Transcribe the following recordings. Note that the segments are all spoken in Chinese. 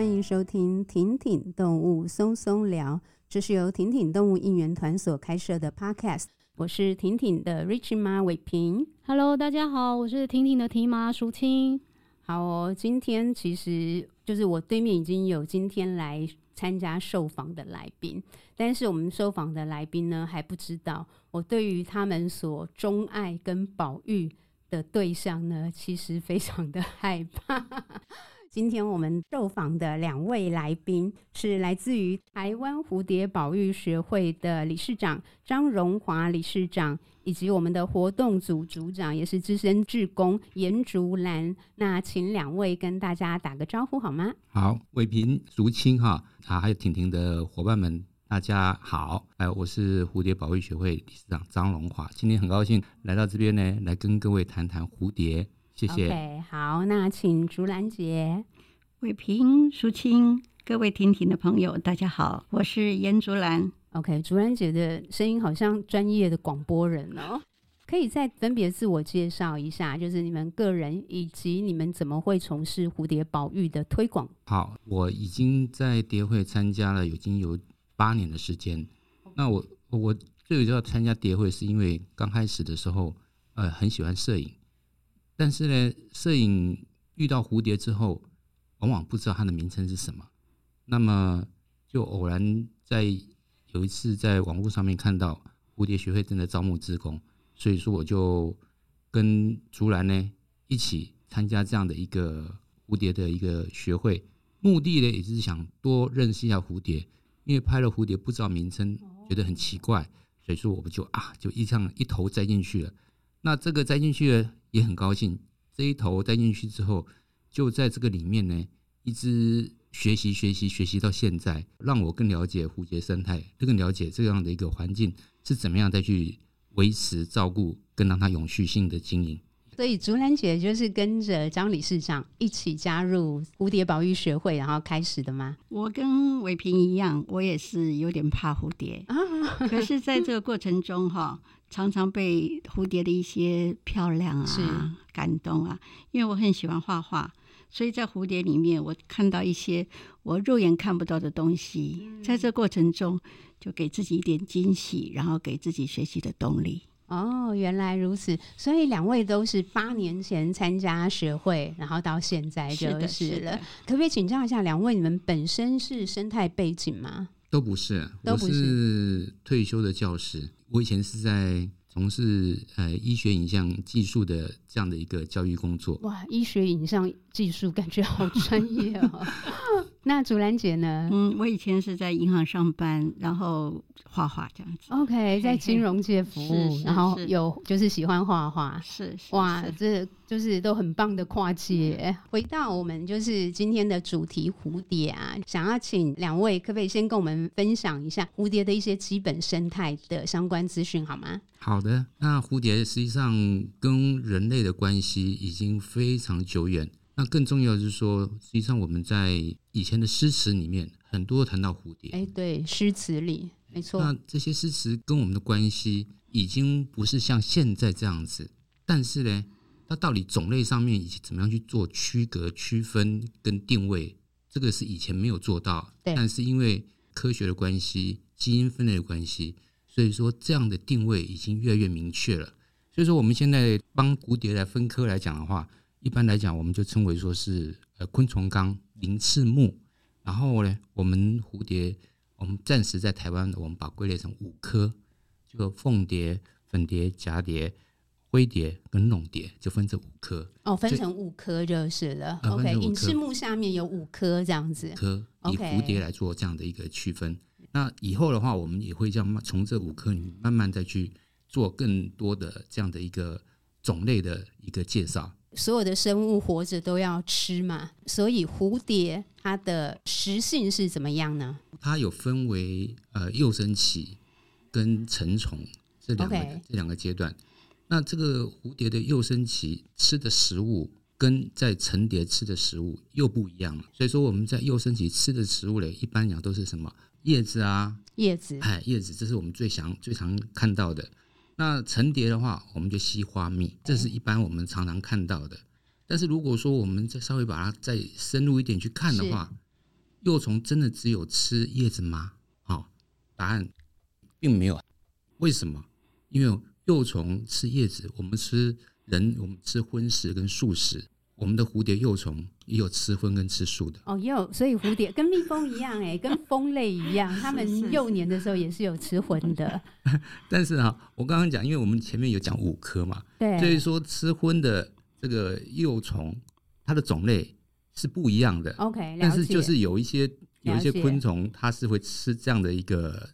欢迎收听婷婷动物松松聊，这是由婷婷动物应援团所开设的 Podcast。我是婷婷的 Rich 妈伟平，Hello，大家好，我是婷婷的提妈淑清。好哦，今天其实就是我对面已经有今天来参加受访的来宾，但是我们受访的来宾呢还不知道，我对于他们所钟爱跟保育的对象呢，其实非常的害怕。今天我们受访的两位来宾是来自于台湾蝴蝶保育学会的理事长张荣华理事长，以及我们的活动组组长，也是资深志工颜竹兰。那请两位跟大家打个招呼好吗？好，伟平、竹青哈啊，还有婷婷的伙伴们，大家好。哎，我是蝴蝶保育学会理事长张荣华，今天很高兴来到这边呢，来跟各位谈谈蝴蝶。谢谢。Okay, 好，那请竹兰姐、伟平、淑清，各位婷婷的朋友，大家好，我是严竹兰。OK，竹兰姐的声音好像专业的广播人哦，可以再分别自我介绍一下，就是你们个人以及你们怎么会从事蝴蝶保育的推广。好，我已经在蝶会参加了已经有八年的时间。那我我最主要参加蝶会是因为刚开始的时候，呃，很喜欢摄影。但是呢，摄影遇到蝴蝶之后，往往不知道它的名称是什么。那么就偶然在有一次在网络上面看到蝴蝶学会正在招募志工，所以说我就跟竹兰呢一起参加这样的一个蝴蝶的一个学会，目的呢也是想多认识一下蝴蝶，因为拍了蝴蝶不知道名称，觉得很奇怪，所以说我们就啊就一上一头栽进去了。那这个栽进去了。也很高兴，这一头栽进去之后，就在这个里面呢，一直学习学习学习到现在，让我更了解蝴蝶生态，更了解这样的一个环境是怎么样再去维持照顾，跟让它永续性的经营。所以竹兰姐就是跟着张理事长一起加入蝴蝶保育学会，然后开始的吗？我跟伟平一样，我也是有点怕蝴蝶，可是在这个过程中哈。常常被蝴蝶的一些漂亮啊感动啊，因为我很喜欢画画，所以在蝴蝶里面我看到一些我肉眼看不到的东西，在这过程中就给自己一点惊喜，然后给自己学习的动力。哦，原来如此，所以两位都是八年前参加学会，然后到现在就是了。是是可不可以请教一下两位，你们本身是生态背景吗？都不是，都不是，我是退休的教师。我以前是在从事呃医学影像技术的这样的一个教育工作。哇，医学影像技术感觉好专业哦。那竹兰姐呢？嗯，我以前是在银行上班，然后画画这样子。OK，在金融界服务，嘿嘿，然后有就是喜欢画画。是，是哇，这就是都很棒的跨界。回到我们就是今天的主题蝴蝶啊，想要请两位可不可以先跟我们分享一下蝴蝶的一些基本生态的相关资讯好吗？好的，那蝴蝶实际上跟人类的关系已经非常久远。那更重要的是说，实际上我们在以前的诗词里面，很多谈到蝴蝶。哎，对，诗词里没错。那这些诗词跟我们的关系已经不是像现在这样子，但是呢，它到底种类上面以及怎么样去做区隔、区分跟定位，这个是以前没有做到。对。但是因为科学的关系、基因分类的关系，所以说这样的定位已经越来越明确了。所以说我们现在帮蝴蝶来分科来讲的话。一般来讲，我们就称为说是呃昆虫纲鳞翅目，然后呢，我们蝴蝶，我们暂时在台湾，我们把归类成五科，就凤蝶、粉蝶、蛱蝶、灰蝶跟弄蝶，就分这五科。哦，分成五科就是了。OK，鳞翅目下面有五科这样子。科以蝴蝶来做这样的一个区分。那以后的话，我们也会这样从这五科里慢慢再去做更多的这样的一个种类的一个介绍。所有的生物活着都要吃嘛，所以蝴蝶它的食性是怎么样呢？它有分为呃幼生期跟成虫这两个.这两个阶段。那这个蝴蝶的幼生期吃的食物跟在成蝶吃的食物又不一样了。所以说我们在幼生期吃的食物嘞，一般讲都是什么叶子啊，叶子，哎，叶子，这是我们最常最常看到的。那层叠的话，我们就吸花蜜，这是一般我们常常看到的。但是如果说我们再稍微把它再深入一点去看的话，幼虫真的只有吃叶子吗？好、哦，答案并没有。为什么？因为幼虫吃叶子，我们吃人，我们吃荤食跟素食。我们的蝴蝶幼虫也有吃荤跟吃素的哦，也有，所以蝴蝶跟蜜蜂一样，哎，跟蜂类一样，它们幼年的时候也是有吃荤的。但是啊，我刚刚讲，因为我们前面有讲五科嘛，对，所以说吃荤的这个幼虫，它的种类是不一样的。OK，但是就是有一些有一些昆虫，它是会吃这样的一个。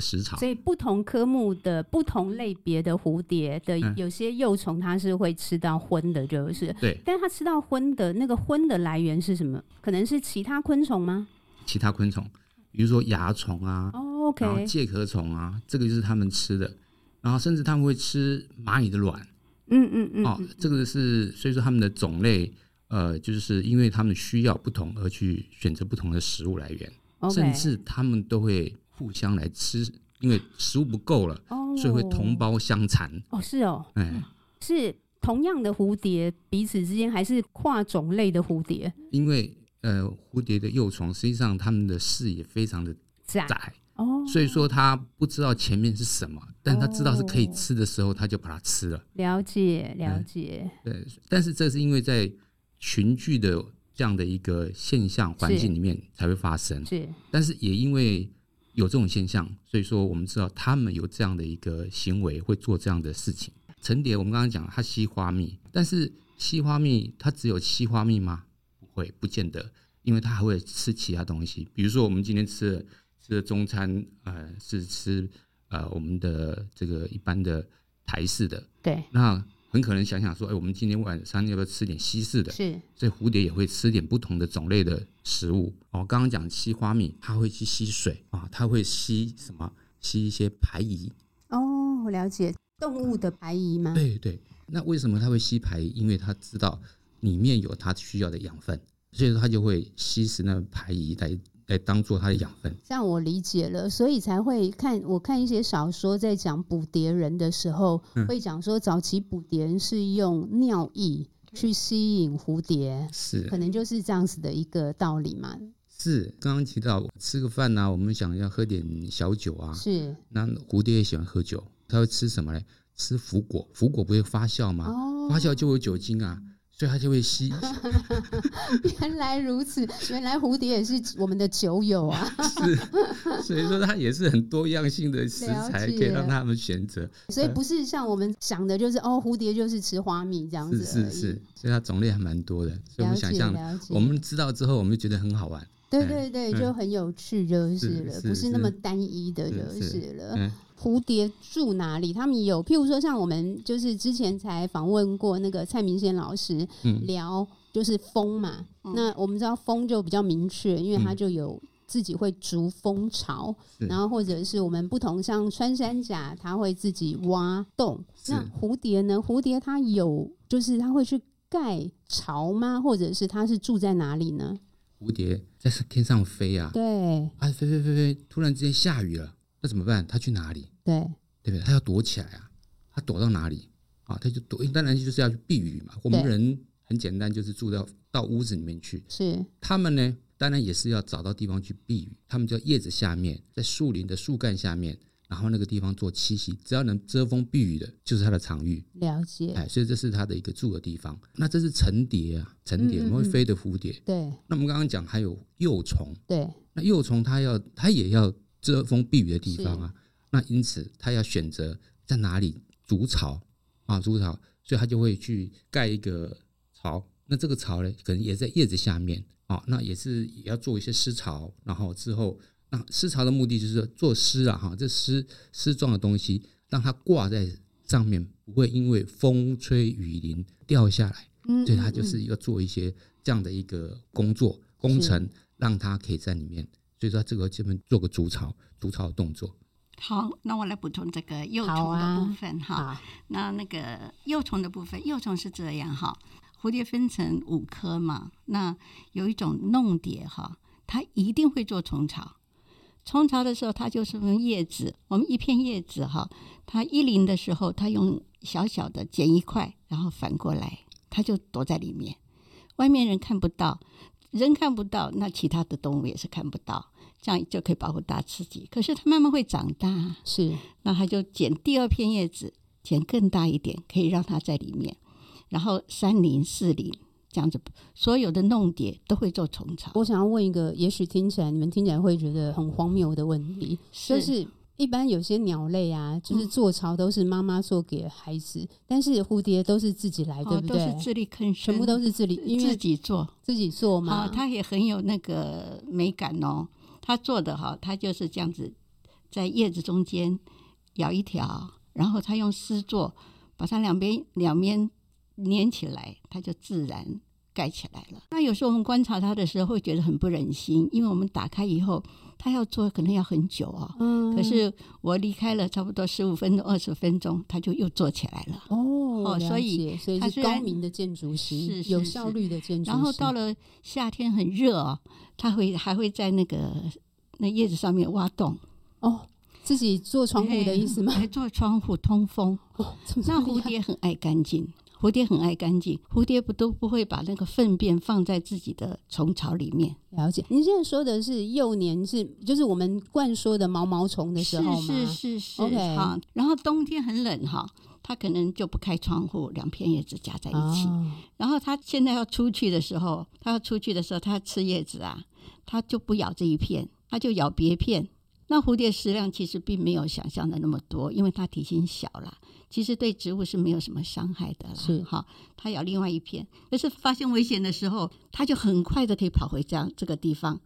食草，所以不同科目的不同类别的蝴蝶的有些幼虫，它是会吃到荤的，就是对。但是它吃到荤的那个荤的来源是什么？可能是其他昆虫吗？其他昆虫，比如说蚜虫啊，哦，OK，然后介壳虫啊，这个就是它们吃的。然后甚至他们会吃蚂蚁的卵，嗯嗯嗯，哦，这个是所以说它们的种类，呃，就是因为他们需要不同而去选择不同的食物来源甚至他们都会。互相来吃，因为食物不够了，哦，所以会同胞相残。哦，是哦，哎，是同样的蝴蝶彼此之间，还是跨种类的蝴蝶？因为呃，蝴蝶的幼虫实际上它们的视野非常的窄，窄哦，所以说它不知道前面是什么，但它知道是可以吃的时候，它就把它吃了。了解，了解。对，但是这是因为在群聚的这样的一个现象环境里面才会发生。是，但是也因为。有这种现象，所以说我们知道他们有这样的一个行为，会做这样的事情。成蝶，我们刚刚讲它吸花蜜，但是吸花蜜它只有吸花蜜吗？不会，不见得，因为它还会吃其他东西。比如说我们今天吃的吃的中餐，呃，是吃呃我们的这个一般的台式的，对，那。很可能想想说，哎，我们今天晚上要不要吃点西式的？是，所以蝴蝶也会吃点不同的种类的食物。哦，刚刚讲吸花蜜，它会去吸水啊，它会吸什么？吸一些排遗。哦，我了解动物的排遗吗？对对。那为什么它会吸排遗？因为它知道里面有它需要的养分，所以说它就会吸食那个排遗来。来当做它的养分，这样我理解了，所以才会看我看一些小说，在讲捕蝶人的时候，嗯、会讲说早期捕蝶人是用尿液去吸引蝴蝶，是可能就是这样子的一个道理嘛。是刚刚提到吃个饭啊，我们想要喝点小酒啊，是那蝴蝶也喜欢喝酒，它会吃什么呢？吃腐果，腐果不会发酵吗？哦、发酵就有酒精啊。所以它就会吸。原来如此，原来蝴蝶也是我们的酒友啊。是，所以说它也是很多样性的食材，可以让他们选择。所以不是像我们想的，就是哦，蝴蝶就是吃花蜜这样子。是是是，所以它种类还蛮多的。所以我们想象，我们知道之后，我们就觉得很好玩。对对对，就很有趣，就是了，不是那么单一的，就是了。蝴蝶住哪里？他们有，譬如说，像我们就是之前才访问过那个蔡明宪老师，聊就是蜂嘛。嗯、那我们知道蜂就比较明确，因为它就有自己会筑蜂巢，嗯、然后或者是我们不同，像穿山甲，它会自己挖洞。那蝴蝶呢？蝴蝶它有，就是它会去盖巢吗？或者是它是住在哪里呢？蝴蝶在天上飞啊，对，啊，飞飞飞飞，突然之间下雨了。那怎么办？它去哪里？对，对不对？它要躲起来啊！它躲到哪里啊？它就躲，当然就是要去避雨嘛。我们人很简单，就是住到到屋子里面去。是他们呢，当然也是要找到地方去避雨。他们叫叶子下面，在树林的树干下面，然后那个地方做栖息，只要能遮风避雨的，就是它的场域。了解。哎，所以这是它的一个住的地方。那这是成蝶啊，成蝶，我们会飞的蝴蝶。对。那我们刚刚讲还有幼虫。对。那幼虫它要，它也要。遮风避雨的地方啊，那因此它要选择在哪里筑巢啊，筑巢，所以它就会去盖一个巢。那这个巢呢，可能也在叶子下面啊，那也是也要做一些湿巢。然后之后，那湿巢的目的就是做湿啊，哈，这湿湿状的东西让它挂在上面，不会因为风吹雨淋掉下来。嗯，所以它就是要做一些这样的一个工作工程，让它可以在里面。所以说，这个这边做个筑巢、筑巢的动作。好，那我来补充这个幼虫的部分哈、啊。那那个幼虫的部分，幼虫是这样哈。蝴蝶分成五科嘛，那有一种弄蝶哈，它一定会做虫巢。虫巢的时候，它就是用叶子，我们一片叶子哈，它一零的时候，它用小小的剪一块，然后反过来，它就躲在里面，外面人看不到。人看不到，那其他的动物也是看不到，这样就可以保护大自己。可是它慢慢会长大，是，那它就剪第二片叶子，剪更大一点，可以让它在里面。然后三林四林这样子，所有的弄蝶都会做虫巢。我想要问一个，也许听起来你们听起来会觉得很荒谬的问题，是就是。一般有些鸟类啊，就是做巢都是妈妈做给孩子，嗯，但是蝴蝶都是自己来，对不对？都是自力更生，全部都是自力，因为自己做，自己做嘛。它也很有那个美感哦。它做的哈，它就是这样子，在叶子中间咬一条，然后它用丝做，把它两边两边粘起来，它就自然盖起来了。那有时候我们观察它的时候，会觉得很不忍心，因为我们打开以后。它要做可能要很久哦，嗯，可是我离开了差不多十五分钟、二十分钟，它就又做起来了。哦，哦所以所以是高明的建筑师，是，是有效率的建筑师。然后到了夏天很热哦，它会还会在那个那叶子上面挖洞。哦，自己做窗户的意思吗？来做窗户通风。哦，那蝴蝶很爱干净。蝴蝶很爱干净，蝴蝶不都不会把那个粪便放在自己的虫巢里面。了解，您现在说的是幼年是，就是我们惯说的毛毛虫的时候吗？是是是是。OK，好。然后冬天很冷哈，它可能就不开窗户，两片叶子夹在一起。哦。然后它现在要出去的时候，它要出去的时候，它要吃叶子啊，它就不咬这一片，它就咬别片。那蝴蝶食量其实并没有想象的那么多，因为它体型小啦。其实对植物是没有什么伤害的啦。是哈，它咬另外一片，可是发现危险的时候，它就很快的可以跑回这样这个地方。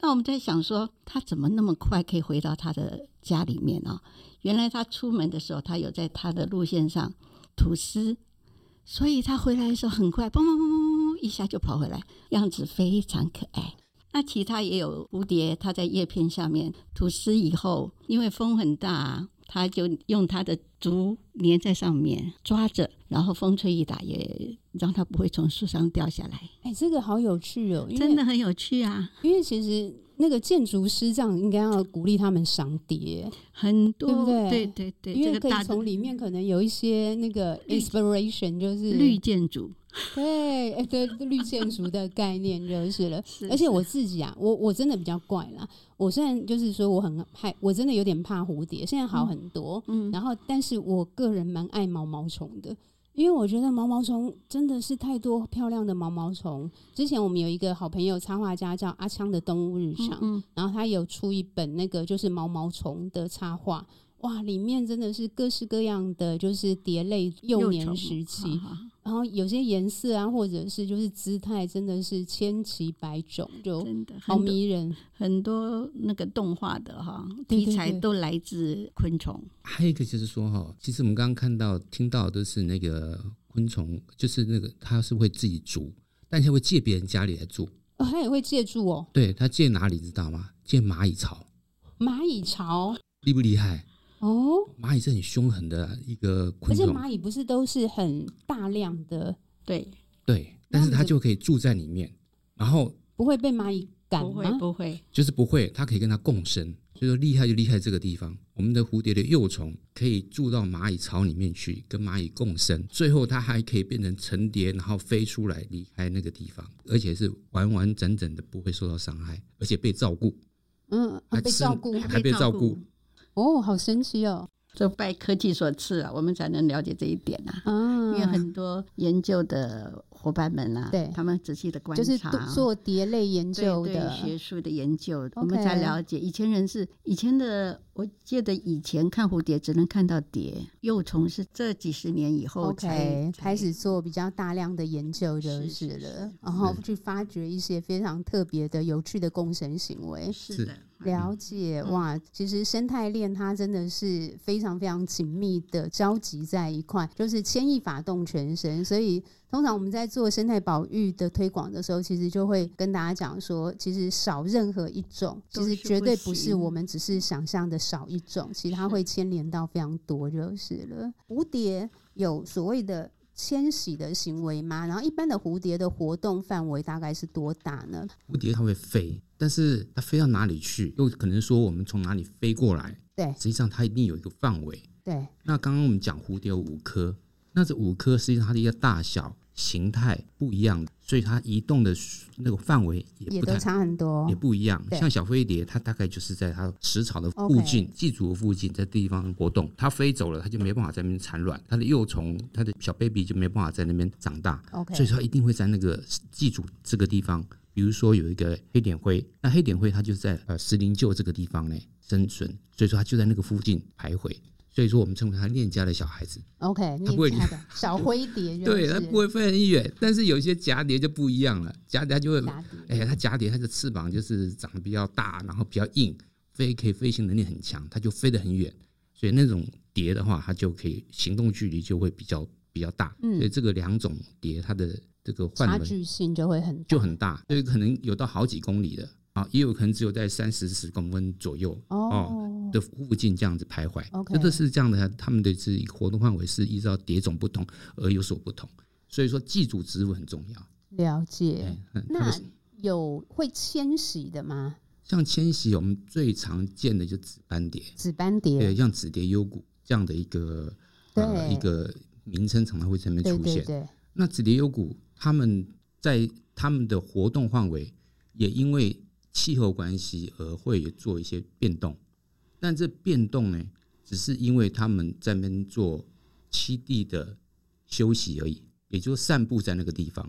那我们在想说，它怎么那么快可以回到它的家里面呢？原来它出门的时候，它有在它的路线上吐丝，所以它回来的时候很快，嘣嘣嘣嘣嘣一下就跑回来，样子非常可爱。那其他也有蝴蝶，它在叶片下面吐丝以后，因为风很大。它就用它的足粘在上面抓着，然后风吹雨打也让它不会从树上掉下来。哎，这个好有趣哦，真的很有趣啊！因为其实那个建筑师这样应该要鼓励他们赏蝶，很多对不对？对对对，因为可以从里面可能有一些那个 inspiration，就是绿建筑。对，哎，对，绿建筑的概念就是了。是 是，而且我自己啊，我我真的比较怪啦。我虽然就是说我很害，我真的有点怕蝴蝶，现在好很多。嗯，然后，但是我个人蛮爱毛毛虫的，因为我觉得毛毛虫真的是太多漂亮的毛毛虫。之前我们有一个好朋友插画家叫阿昌的动物日常，嗯嗯，然后他有出一本那个就是毛毛虫的插画。哇，里面真的是各式各样的，就是蝶类幼年时期，然后有些颜色啊，或者是就是姿态，真的是千奇百种，就真的好迷人。很多那个动画的哈题材都来自昆虫。还有一个就是说哈，其实我们刚刚看到、听到的都是那个昆虫，就是那个它是会自己住，但是会借别人家里来住。哦，它也会借住哦。对，它借哪里知道吗？借蚂蚁巢。蚂蚁巢厉不厉害？哦，蚂蚁是很凶狠的一个昆虫，而且蚂蚁不是都是很大量的，对对，但是它就可以住在里面，然后不会被蚂蚁赶吗？不会，不会，就是不会，它可以跟它共生，所以说厉害就厉害这个地方。我们的蝴蝶的幼虫可以住到蚂蚁巢里面去，跟蚂蚁共生，最后它还可以变成成蝶，然后飞出来离开那个地方，而且是完完整整的不会受到伤害，而且被照顾，嗯，还被照顾，还被照顾。哦，好神奇哦！这拜科技所赐啊，我们才能了解这一点呐、啊。啊，因为很多研究的伙伴们啊，对，他们仔细的观察，就是做蝶类研究的学术的研究，我们才了解。以前人是以前的，我记得以前看蝴蝶只能看到蝶幼虫，是这几十年以后才、okay, 开始做比较大量的研究就是了，是是是然后去发掘一些非常特别的、有趣的共生行为。是的。了解哇，其实生态链它真的是非常非常紧密的交集在一块，就是牵一发动全身。所以通常我们在做生态保育的推广的时候，其实就会跟大家讲说，其实少任何一种，其实绝对不是我们只是想象的少一种，其实它会牵连到非常多就是了。蝴蝶有所谓的迁徙的行为吗？然后一般的蝴蝶的活动范围大概是多大呢？蝴蝶它会飞。但是它飞到哪里去？又可能说我们从哪里飞过来？对，实际上它一定有一个范围。对。那刚刚我们讲蝴蝶有五颗，那这五颗实际上它的一个大小形态不一样，所以它移动的那个范围也不太也都差很多，也不一样。像小飞碟，它大概就是在它食草的附近、寄主的附近，在地方活动。它飞走了，它就没办法在那边产卵，它的幼虫、它的小 baby 就没办法在那边长大。Okay. 所以说它一定会在那个寄主这个地方。比如说有一个黑点灰，那黑点灰它就在呃石林旧这个地方呢生存，所以说它就在那个附近徘徊。所以说，我们称为它恋家的小孩子。OK，它不会恋家的 小灰蝶，对，它不会飞很远。但是有些蛱蝶就不一样了，蛱蝶就会，哎呀，它蛱蝶它的翅膀就是长得比较大，然后比较硬，飞可以飞行能力很强，它就飞得很远。所以那种蝶的话，它就可以行动距离就会比较比较大。嗯，所以这个两种蝶，它的这个差距性就会很就很大，所以可能有到好几公里的。啊，也有可能只有在三十十公分左右哦的附近这样子徘徊，这、哦、都是这样的。他们的是活动范围是依照蝶种不同而有所不同，所以说寄主植物很重要。了解。那有会迁徙的吗？像迁徙，我们最常见的就是紫斑蝶。紫斑蝶，对，像紫蝶幽谷这样的一个呃一个名称，常常会在那边出现。对。那紫蝶幽谷，他们在他们的活动范围也因为气候关系而会做一些变动，但这变动呢，只是因为他们在那边做栖地的休息而已，也就是散步在那个地方。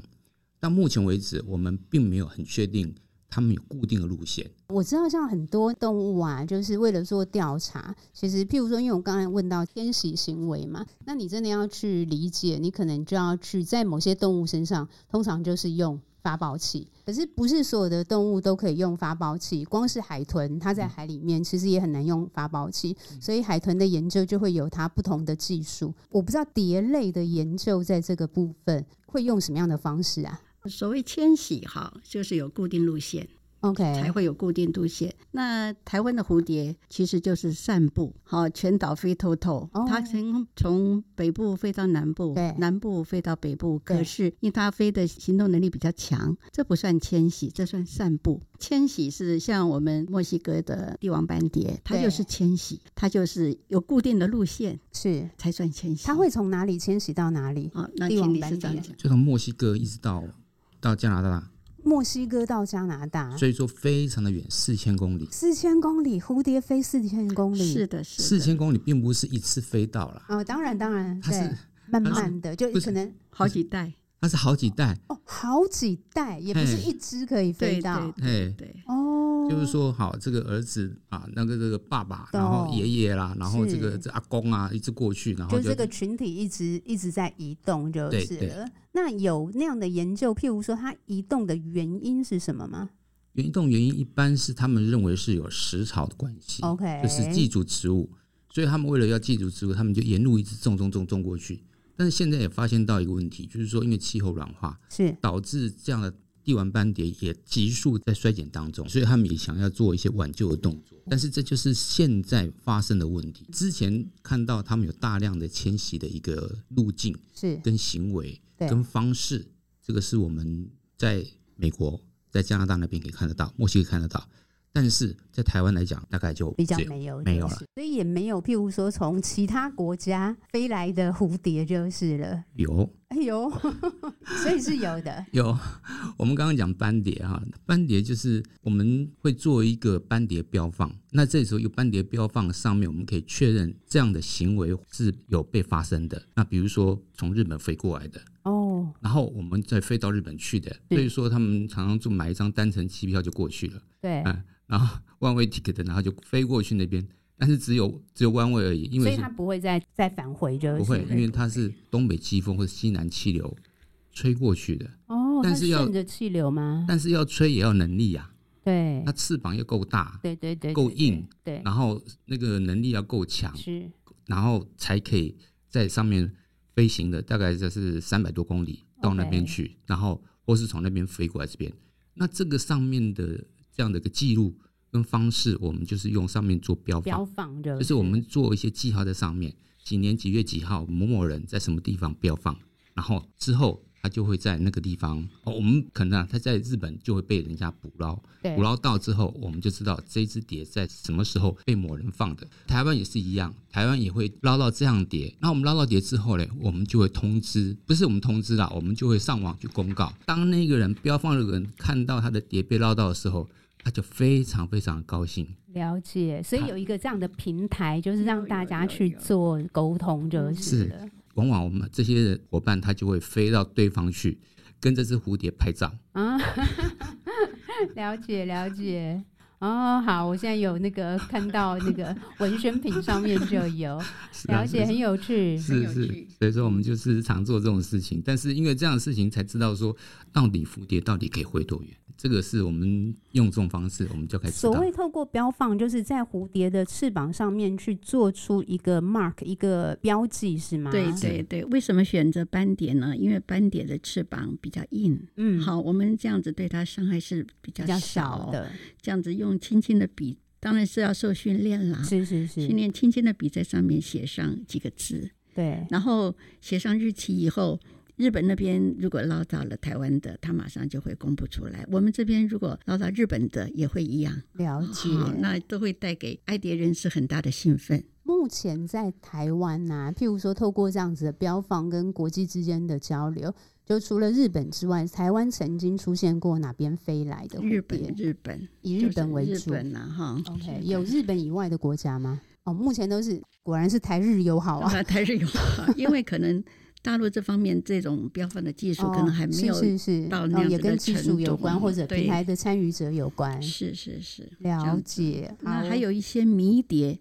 到目前为止，我们并没有很确定他们有固定的路线。我知道，像很多动物啊，就是为了做调查，其实譬如说，因为我刚才问到迁徙行为嘛，那你真的要去理解，你可能就要去在某些动物身上，通常就是用。发报器，可是不是所有的动物都可以用发包器。光是海豚，它在海里面其实也很难用发包器，所以海豚的研究就会有它不同的技术。我不知道蝶类的研究在这个部分会用什么样的方式啊？所谓迁徙，哈，就是有固定路线。OK，才会有固定路线。那台湾的蝴蝶其实就是散步，好，全岛飞透透。Oh. 它从从北部飞到南部，对，南部飞到北部。可是因为它飞的行动能力比较强，这不算迁徙，这算散步。迁徙是像我们墨西哥的帝王斑蝶，它就是迁徙，它就是有固定的路线，是才算迁徙。它会从哪里迁徙到哪里？啊，那帝王斑蝶就从墨西哥一直到到加拿大。墨西哥到加拿大，所以说非常的远，四千公里。四千公里，蝴蝶飞四千公里，是的，是。四千公里并不是一次飞到了。哦，当然，当然，它是慢慢的，就可能好几代。它是好几代哦，好几代，也不是一只可以飞到。对对对，哦，就是说，好，这个儿子啊，那个这个爸爸，然后爷爷啦，然后这个这阿公啊，一直过去，然后就这个群体一直一直在移动，就是。了。那有那样的研究，譬如说，它移动的原因是什么吗？移动原因一般是他们认为是有食草的关系，OK，就是寄主植物，所以他们为了要寄主植物，他们就沿路一直种种种种过去。但是现在也发现到一个问题，就是说因为气候软化，是导致这样的帝王斑蝶也急速在衰减当中，所以他们也想要做一些挽救的动作。但是这就是现在发生的问题。之前看到他们有大量的迁徙的一个路径，是跟行为。跟方式，这个是我们在美国、在加拿大那边可以看得到，墨西哥看得到。但是在台湾来讲，大概就比较没有没有了，所以也没有，譬如说从其他国家飞来的蝴蝶就是了。有，哎呦，所以是有的。有，我们刚刚讲斑蝶哈，斑蝶就是我们会做一个斑蝶标放，那这时候有斑蝶标放上面，我们可以确认这样的行为是有被发生的。那比如说从日本飞过来的哦，然后我们再飞到日本去的，所以说他们常常就买一张单程机票就过去了。对，嗯。然后 one way ticket，然后就飞过去那边，但是只有只有 one way 而已，因为所以它不会再再返回，就不会，因为它是东北季风或者西南气流吹过去的。哦，但是要顺着气流吗？但是要吹也要能力啊。对，它翅膀要够大，对对对，够硬，对，然后那个能力要够强，是，然后才可以在上面飞行的，大概就是三百多公里到那边去，然后或是从那边飞过来这边。那这个上面的。这样的一个记录跟方式，我们就是用上面做标放，标放就是，就是我们做一些记号在上面，几年几月几号某某人在什么地方标放，然后之后它就会在那个地方。哦、我们可能啊，它在日本就会被人家捕捞，捕捞到之后，我们就知道这只碟在什么时候被某人放的。台湾也是一样，台湾也会捞到这样碟。那我们捞到碟之后呢，我们就会通知，不是我们通知啦，我们就会上网去公告。当那个人标放的人看到他的碟被捞到的时候，他就非常非常高兴。了解，所以有一个这样的平台，就是让大家去做沟通，就是了。往往我们这些伙伴，他就会飞到对方去，跟这只蝴蝶拍照啊。了解了解哦，好，我现在有那个看到那个文宣品上面就有，了解，很有趣，是是。所以说我们就是常做这种事情，但是因为这样的事情，才知道说到底蝴蝶到底可以飞多远。这个是我们用这种方式，我们就开始。所谓透过标放，就是在蝴蝶的翅膀上面去做出一个 mark，一个标记，是吗？对对对。为什么选择斑蝶呢？因为斑蝶的翅膀比较硬。嗯，好，我们这样子对它伤害是比较小，小的。这样子用轻轻的笔，当然是要受训练啦。是是是。训练轻轻的笔在上面写上几个字。对。然后写上日期以后。日本那边如果捞到了台湾的，他马上就会公布出来。我们这边如果捞到日本的，也会一样。了解，那都会带给爱蝶人士很大的兴奋。目前在台湾呐、啊，譬如说透过这样子的标放跟国际之间的交流，就除了日本之外，台湾曾经出现过哪边飞来的？日本，日本以日本为主。日本啊，哈，OK，有日本以外的国家吗？哦，目前都是，果然是台日友好啊，台日友好，因为可能。大陆这方面这种标放的技术可能还没有到那样子的程度，也跟技术有关，或者平台的参与者有关。是是是，了解。那还有一些迷蝶，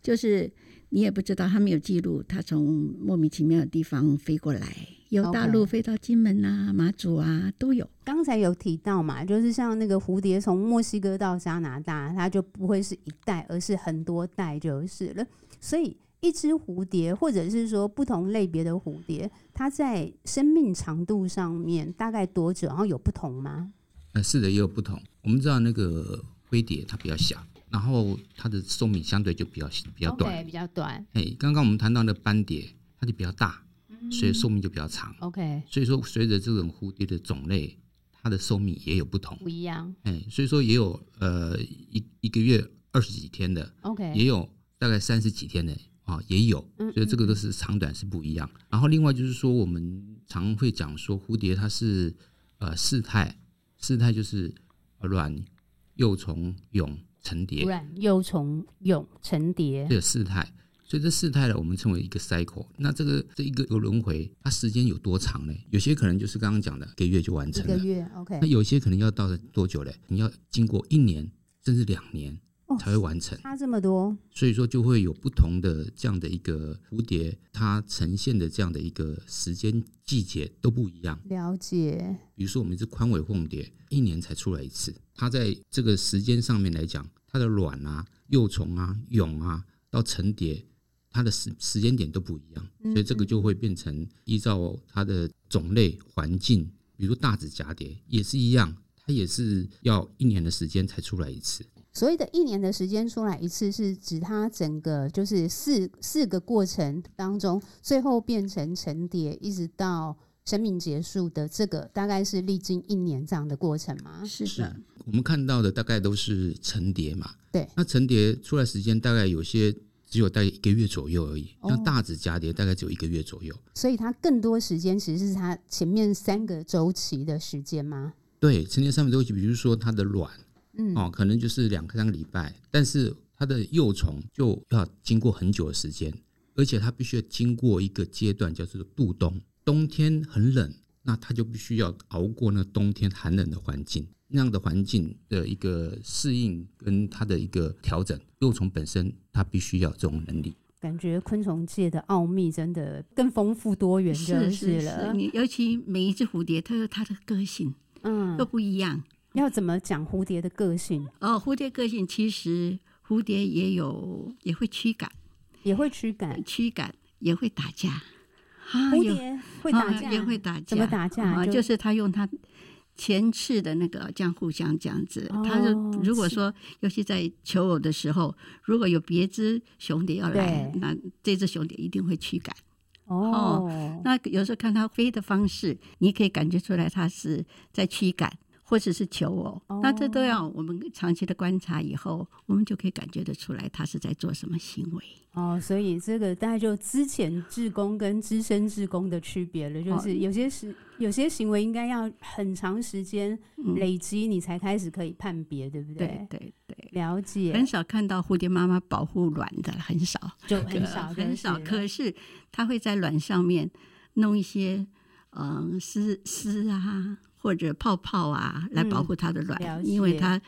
就是你也不知道，他没有记录，他从莫名其妙的地方飞过来，由大陆飞到金门啊、马祖啊都有。刚才有提到嘛，就是像那个蝴蝶从墨西哥到加拿大，它就不会是一代，而是很多代就是了。所以。一只蝴蝶，或者是说不同类别的蝴蝶，它在生命长度上面大概多久？然后有不同吗？呃，是的，也有不同。我们知道那个灰蝶它比较小，然后它的寿命相对就比较比较短，okay, 比较短。哎，刚刚我们谈到的斑蝶，它就比较大，所以寿命就比较长。OK，所以说随着这种蝴蝶的种类，它的寿命也有不同，不一样。哎，所以说也有呃一一个月二十几天的，OK，也有大概三十几天的。啊，也有，所以这个都是长短是不一样。然后另外就是说，我们常会讲说，蝴蝶它是呃四态，四态就是卵、幼虫、蛹、成蝶。卵、幼虫、蛹、成蝶，这四态。所以这四态呢，我们称为一个 cycle。那这个这一个个轮回，它时间有多长呢？有些可能就是刚刚讲的，一个月就完成了。一个月，OK。那有些可能要到多久嘞？你要经过一年甚至两年。才会完成，差这么多，所以说就会有不同的这样的一个蝴蝶，它呈现的这样的一个时间季节都不一样。了解，比如说我们是宽尾凤蝶，一年才出来一次，它在这个时间上面来讲，它的卵啊、幼虫啊、蛹啊到成蝶，它的时时间点都不一样，所以这个就会变成依照它的种类环境，比如大指蛱蝶也是一样，它也是要一年的时间才出来一次。所谓的一年的时间出来一次，是指它整个就是四四个过程当中，最后变成成蝶，一直到生命结束的这个，大概是历经一年这样的过程吗？是的，是我们看到的大概都是成蝶嘛。对，那成蝶出来时间大概有些只有大概一个月左右而已，那、哦、大指蛱蝶大概只有一个月左右。所以它更多时间其实是它前面三个周期的时间吗？对，成蝶三个周期，比如说它的卵。嗯，哦，可能就是两三个礼拜，但是它的幼虫就要经过很久的时间，而且它必须要经过一个阶段叫做度冬。冬天很冷，那它就必须要熬过那冬天寒冷的环境，那样的环境的一个适应跟它的一个调整。幼虫本身它必须要这种能力。感觉昆虫界的奥秘真的更丰富多元就是了。是是是，你尤其每一只蝴蝶，它有它的个性，嗯，都不一样。要怎么讲蝴蝶的个性？哦，蝴蝶个性其实蝴蝶也有也会驱赶，也会驱赶，驱赶也会打架。蝴蝶会打架，也会打架。怎么打架？就，就是它用它前翅的那个这样互相这样子。它是如果说，尤其在求偶的时候，如果有别只雄蝶要来，那这只雄蝶一定会驱赶。哦，那有时候看它飞的方式，你可以感觉出来它是在驱赶。或者是求偶，哦、那这都要我们长期的观察以后，我们就可以感觉得出来他是在做什么行为。哦，所以这个大概就之前志工跟资深志工的区别了，就是有些是有些行为应该要很长时间累积，你才开始可以判别，嗯、对不对？对对对，了解。很少看到蝴蝶妈妈保护卵的，很少，就很少很少。可是它会在卵上面弄一些嗯丝丝啊。或者泡泡啊，来保护它的卵，嗯、因为它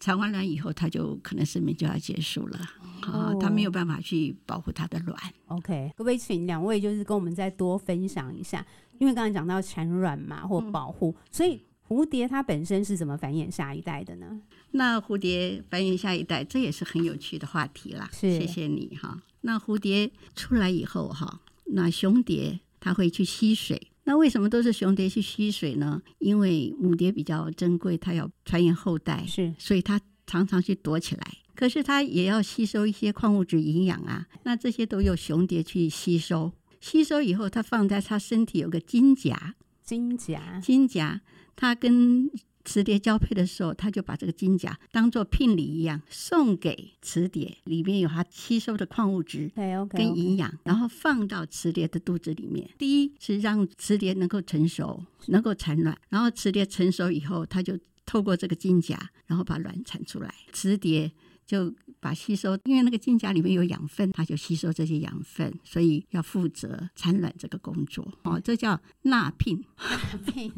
产完卵以后，它就可能生命就要结束了，啊、哦，它没有办法去保护它的卵。OK，各位请两位就是跟我们再多分享一下，因为刚才讲到产卵嘛或保护，嗯、所以蝴蝶它本身是怎么繁衍下一代的呢？那蝴蝶繁衍下一代，这也是很有趣的话题啦。是谢谢你哈。那蝴蝶出来以后哈，那雄蝶它会去吸水。那为什么都是雄蝶去吸水呢？因为母蝶比较珍贵，它要传衍后代，是，所以它常常去躲起来。可是它也要吸收一些矿物质营养啊，那这些都由雄蝶去吸收。吸收以后，它放在它身体有个金甲，金甲，金甲，它跟。雌蝶交配的时候，他就把这个金甲当做聘礼一样送给雌蝶，里面有它吸收的矿物质跟营养，然后放到雌蝶的肚子里面。第一是让雌蝶能够成熟，能够产卵，然后雌蝶成熟以后，它就透过这个金甲，然后把卵产出来。雌蝶就把吸收，因为那个金甲里面有养分，它就吸收这些养分，所以要负责产卵这个工作。哦，这叫纳聘。纳聘，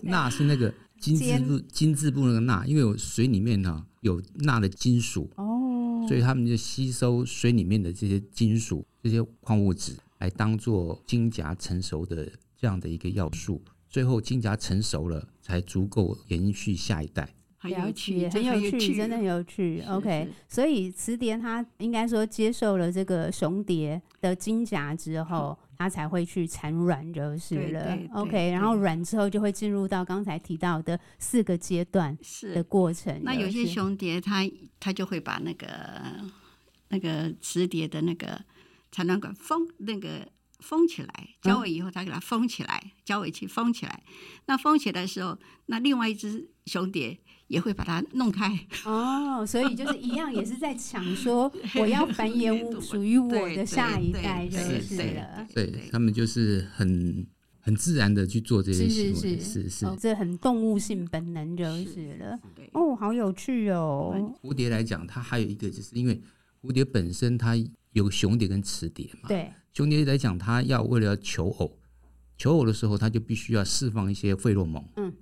纳是那个。金字部，金字部那个钠，因为有水里面呢有钠的金属哦，所以他们就吸收水里面的这些金属、这些矿物质，来当做金甲成熟的这样的一个要素。最后金甲成熟了，才足够延续下一代。很有趣，很有趣，真的很有趣。OK，所以雌蝶它应该说接受了这个雄蝶的金甲之后，它才会去产卵就是了。OK，然后卵之后就会进入到刚才提到的四个阶段的过程。那有些雄蝶它它就会把那个那个雌蝶的那个产卵管封那个封起来，交尾以后它给它封起来，交尾器封起来。那封起来的时候，那另外一只雄蝶。也会把它弄开哦，所以就是一样，也是在抢说 我要繁衍属于我的下一代，就是了。对，他们就是很很自然的去做这些事情，是是，这很动物性本能就是了。哦，好有趣哦。蝴蝶来讲，它还有一个，就是因为蝴蝶本身它有雄蝶跟雌蝶嘛。对，雄蝶来讲，它要为了要求偶，求偶的时候，它就必须要释放一些费洛蒙。嗯。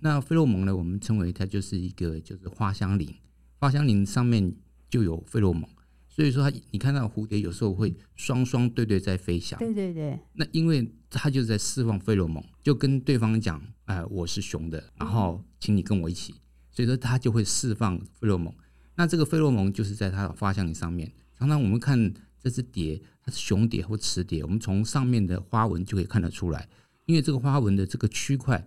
那费洛蒙呢？我们称为它就是一个就是花香林，花香林上面就有费洛蒙，所以说它你看到蝴蝶有时候会双双对对在飞翔。对对对。那因为它就是在释放费洛蒙，就跟对方讲，哎、呃，我是雄的，然后请你跟我一起，所以说它就会释放费洛蒙。那这个费洛蒙就是在它的花香林上面。常常我们看这只蝶，它是雄蝶或雌蝶，我们从上面的花纹就可以看得出来，因为这个花纹的这个区块。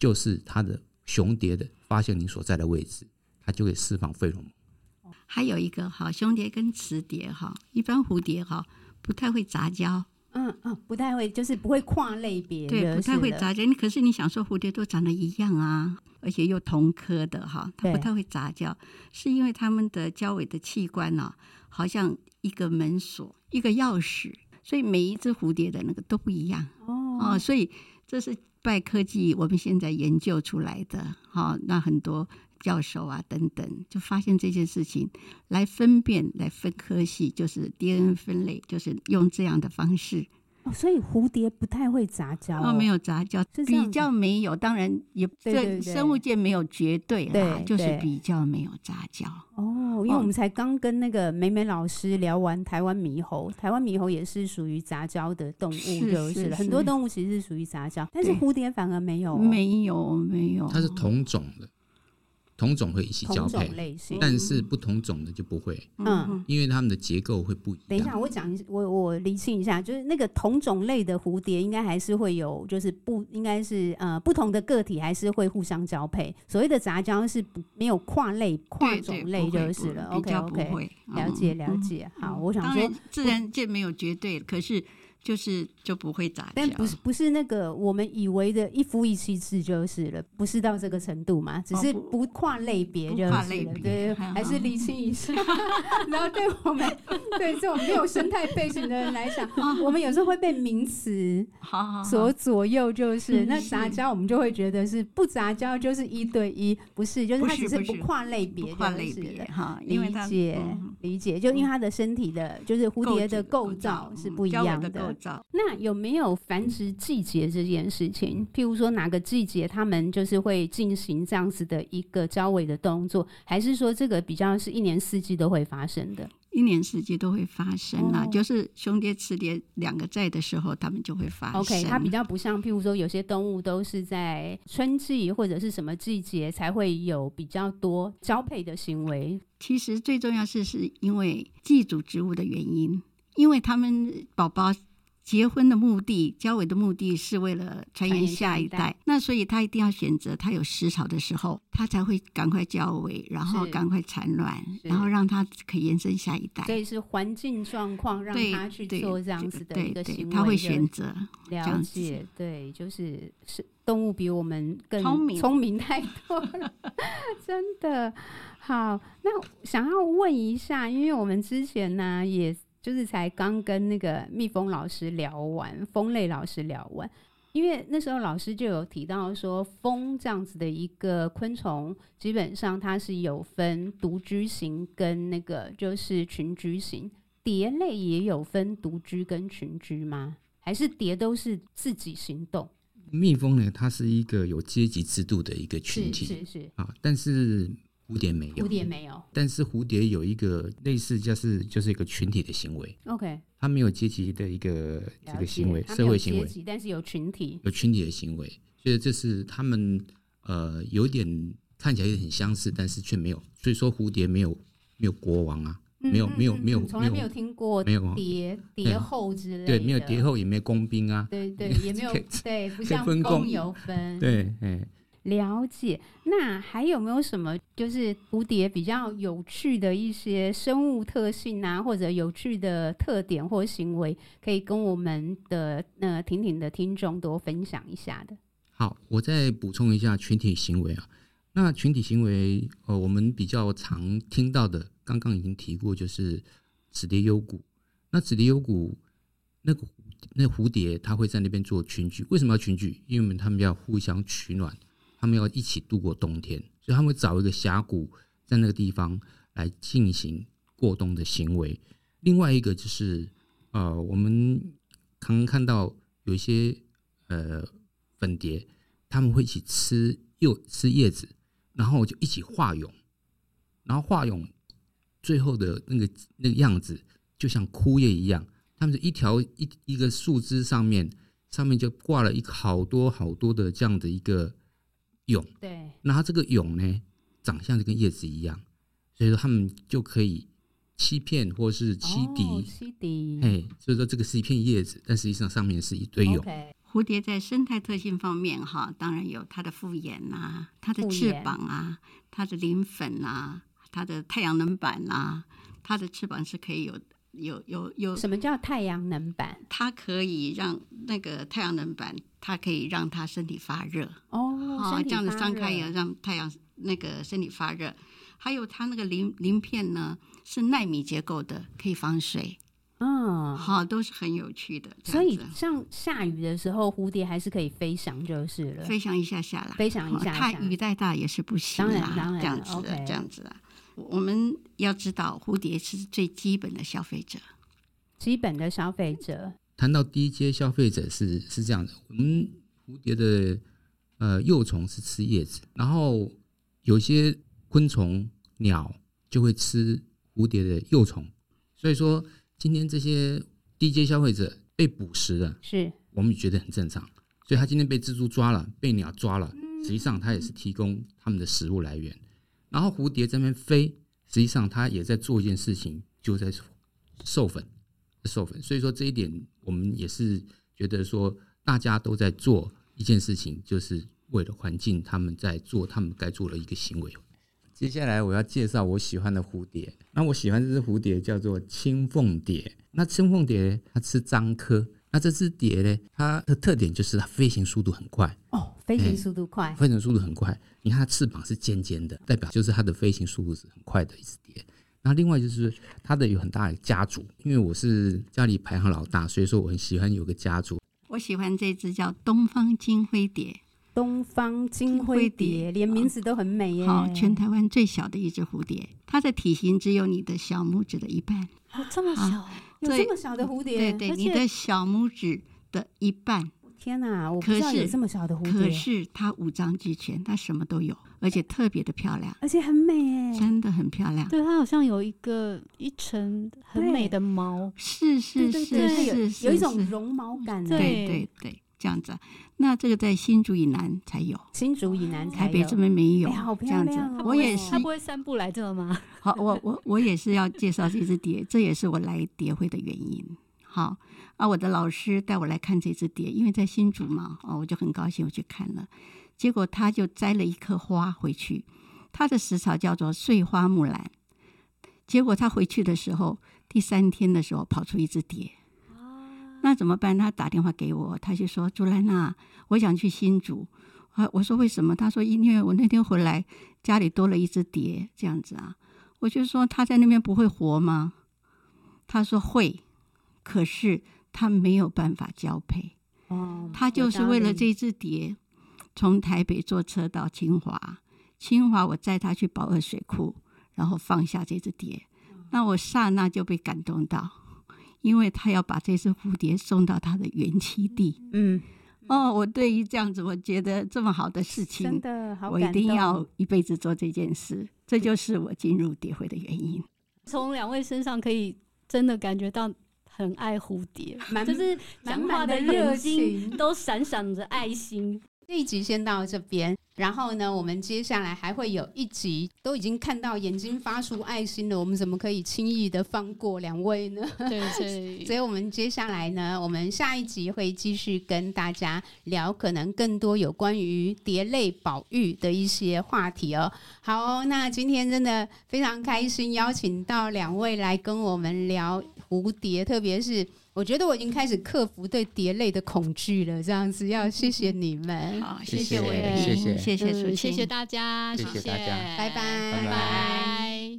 就是它的雄蝶的发现你所在的位置，它就会释放费洛蒙。还有一个哈，雄蝶跟雌蝶哈，一般蝴蝶哈不太会杂交，嗯嗯，不太会，就是不会跨类别，对，不太会杂交。你可是你想说蝴蝶都长得一样啊，而且又同科的哈，它不太会杂交，是因为它们的交尾的器官呢，好像一个门锁，一个钥匙，所以每一只蝴蝶的那个都不一样哦，哦，所以这是。拜科技，我们现在研究出来的，好，那很多教授啊等等，就发现这件事情来分辨、来分科系，就是 DNA 分类，就是用这样的方式。哦，所以蝴蝶不太会杂交哦，没有杂交，比较没有，当然也对生物界没有绝对啦，就是比较没有杂交。哦，因为我们才刚跟那个美美老师聊完台湾猕猴，台湾猕猴也是属于杂交的动物，就是的。很多动物其实是属于杂交，但是蝴蝶反而没有，没有，没有，它是同种的。同种会一起交配，但是不同种的就不会。嗯，因为它们的结构会不一样。等一下，我讲一，我我厘清一下，就是那个同种类的蝴蝶，应该还是会有，就是不应该是呃不同的个体还是会互相交配。所谓的杂交是不没有跨类跨种类就是了。OK OK，了解了解。好，我想说，自然界没有绝对，可是就是就不会杂交，但不是不是那个我们以为的一夫一妻制就是了，不是到这个程度嘛？只是不跨类别就是了，对，还是理清一下。然后对我们 对这种没有生态背景的人来讲，我们有时候会被名词所左右，就是那杂交我们就会觉得是不杂交就是一对一，不是，就是它只是不跨类别，跨类别哈，理解理解，就因为它的身体的，就是蝴蝶的构造是不一样的。那有没有繁殖季节这件事情？譬如说哪个季节他们就是会进行这样子的一个交尾的动作，还是说这个比较是一年四季都会发生的？一年四季都会发生啊，哦、就是雄蝶、雌蝶两个在的时候，他们就会发生。OK，它比较不像譬如说有些动物都是在春季或者是什么季节才会有比较多交配的行为。其实最重要是是因为寄主植物的原因，因为他们宝宝。结婚的目的，交尾的目的是为了传衍下一代，那所以他一定要选择他有食草的时候，他才会赶快交尾，然后赶快产卵，然后让他可以延伸下一代。所以是环境状况让他去做这样子的一个行为，他会选择了解。对，就是是动物比我们更聪明，聪明太多了，真的好。那想要问一下，因为我们之前呢也。就是才刚跟那个蜜蜂老师聊完，蜂类老师聊完，因为那时候老师就有提到说，蜂这样子的一个昆虫，基本上它是有分独居型跟那个就是群居型。蝶类也有分独居跟群居吗？还是蝶都是自己行动？蜜蜂呢，它是一个有阶级制度的一个群体，是是是啊，但是。蝴蝶没有，蝴蝶没有，但是蝴蝶有一个类似，就是就是一个群体的行为。OK，它没有阶级的一个这个行为，社会行为，但是有群体，有群体的行为，所以这是他们呃有点看起来也很相似，但是却没有。所以说蝴蝶没有没有国王啊，没有没有没有，从来没有听过没有蝶蝶后之类的，对，没有蝶后，也没有工兵啊，对对，也没有对，不像工。有分，对，哎。了解，那还有没有什么就是蝴蝶比较有趣的一些生物特性啊，或者有趣的特点或行为，可以跟我们的呃婷婷的听众多分享一下的？好，我再补充一下群体行为啊。那群体行为，呃，我们比较常听到的，刚刚已经提过，就是紫蝶幽谷。那紫蝶幽谷，那个那蝴蝶，它会在那边做群居。为什么要群居？因为他们要互相取暖。他们要一起度过冬天，所以他们会找一个峡谷，在那个地方来进行过冬的行为。另外一个就是，呃，我们常常看到有一些呃粉蝶，他们会一起吃又吃叶子，然后就一起化蛹，然后化蛹最后的那个那个样子，就像枯叶一样。他们是一条一一个树枝上面，上面就挂了一好多好多的这样的一个。蛹，对，那它这个蛹呢，长相就跟叶子一样，所以说他们就可以欺骗或是欺敌，哦、欺敌，哎，所以说这个是一片叶子，但实际上上面是一堆蛹。Okay. 蝴蝶在生态特性方面，哈，当然有它的复眼呐，它的翅膀啊，它的鳞粉啊，它的太阳能板啊，它的翅膀是可以有。有有有，什么叫太阳能板？它可以让那个太阳能板，它可以让它身体发热哦，这样子张开也让太阳那个身体发热。还有它那个鳞鳞片呢，是纳米结构的，可以防水。嗯，好，都是很有趣的。所以像下雨的时候，蝴蝶还是可以飞翔，就是了。飞翔一下下来，飞翔一下，太雨再大也是不行啦。当然，当然，这样子的，这样子啊。我们要知道，蝴蝶是最基本的消费者。基本的消费者。谈到低阶消费者是是这样的，我们蝴蝶的呃幼虫是吃叶子，然后有些昆虫鸟就会吃蝴蝶的幼虫，所以说今天这些低阶消费者被捕食了，是我们觉得很正常。所以他今天被蜘蛛抓了，被鸟抓了，实际上他也是提供他们的食物来源。然后蝴蝶在那边飞，实际上它也在做一件事情，就在授粉，授粉。所以说这一点，我们也是觉得说，大家都在做一件事情，就是为了环境，他们在做他们该做的一个行为。接下来我要介绍我喜欢的蝴蝶。那我喜欢这只蝴蝶叫做青凤蝶。那青凤蝶它吃樟科，那这只蝶呢，它的特点就是它飞行速度很快哦，飞行速度快，飞行速度很快。你看它翅膀是尖尖的，代表就是它的飞行速度是很快的一只蝶。那另外就是它的有很大的家族，因为我是家里排行老大，所以说我很喜欢有个家族。我喜欢这只叫东方金灰蝶。东方金灰蝶，连名字都很美耶！好，全台湾最小的一只蝴蝶，它的体型只有你的小拇指的一半。哦，这么小，有这么小的蝴蝶？对对，你的小拇指的一半。天哪，我不知道有这么小的蝴蝶。可是它五脏俱全，它什么都有，而且特别的漂亮，而且很美耶，真的很漂亮。对，它好像有一个一层很美的毛，是是是是，有一种绒毛感。对对对。这样子，那这个在新竹以南才有，新竹以南台北这边没有。哎、好漂亮，这样子，我也是。他不会散步来这吗？好，我我我也是要介绍这只蝶，这也是我来蝶会的原因。好啊，我的老师带我来看这只蝶，因为在新竹嘛，哦，我就很高兴，我去看了。结果他就摘了一颗花回去，他的食草叫做碎花木兰。结果他回去的时候，第三天的时候跑出一只蝶。那怎么办？他打电话给我，他就说：“朱兰娜，我想去新竹。”啊，我说为什么？他说：“因为我那天回来，家里多了一只蝶，这样子啊。”我就说：“他在那边不会活吗？”他说：“会，可是他没有办法交配。哦，他就是为了这只蝶，从台北坐车到清华，清华我载他去宝二水库，然后放下这只蝶。那我刹那就被感动到。”因为他要把这只蝴蝶送到他的原栖地。嗯，哦，我对于这样子，我觉得这么好的事情，真的好，我一定要一辈子做这件事。这就是我进入蝶会的原因。从两位身上可以真的感觉到很爱蝴蝶，就是讲话的热心都闪闪着爱心。这一集先到这边。然后呢，我们接下来还会有一集，都已经看到眼睛发出爱心了，我们怎么可以轻易的放过两位呢？对对。所以，我们接下来呢，我们下一集会继续跟大家聊可能更多有关于蝶类保育的一些话题哦。好哦，那今天真的非常开心，邀请到两位来跟我们聊蝴蝶，特别是。我觉得我已经开始克服对蝶类的恐惧了，这样子要谢谢你们，好，谢谢我，谢谢，谢谢，谢谢大家，谢谢大家，拜拜，拜拜。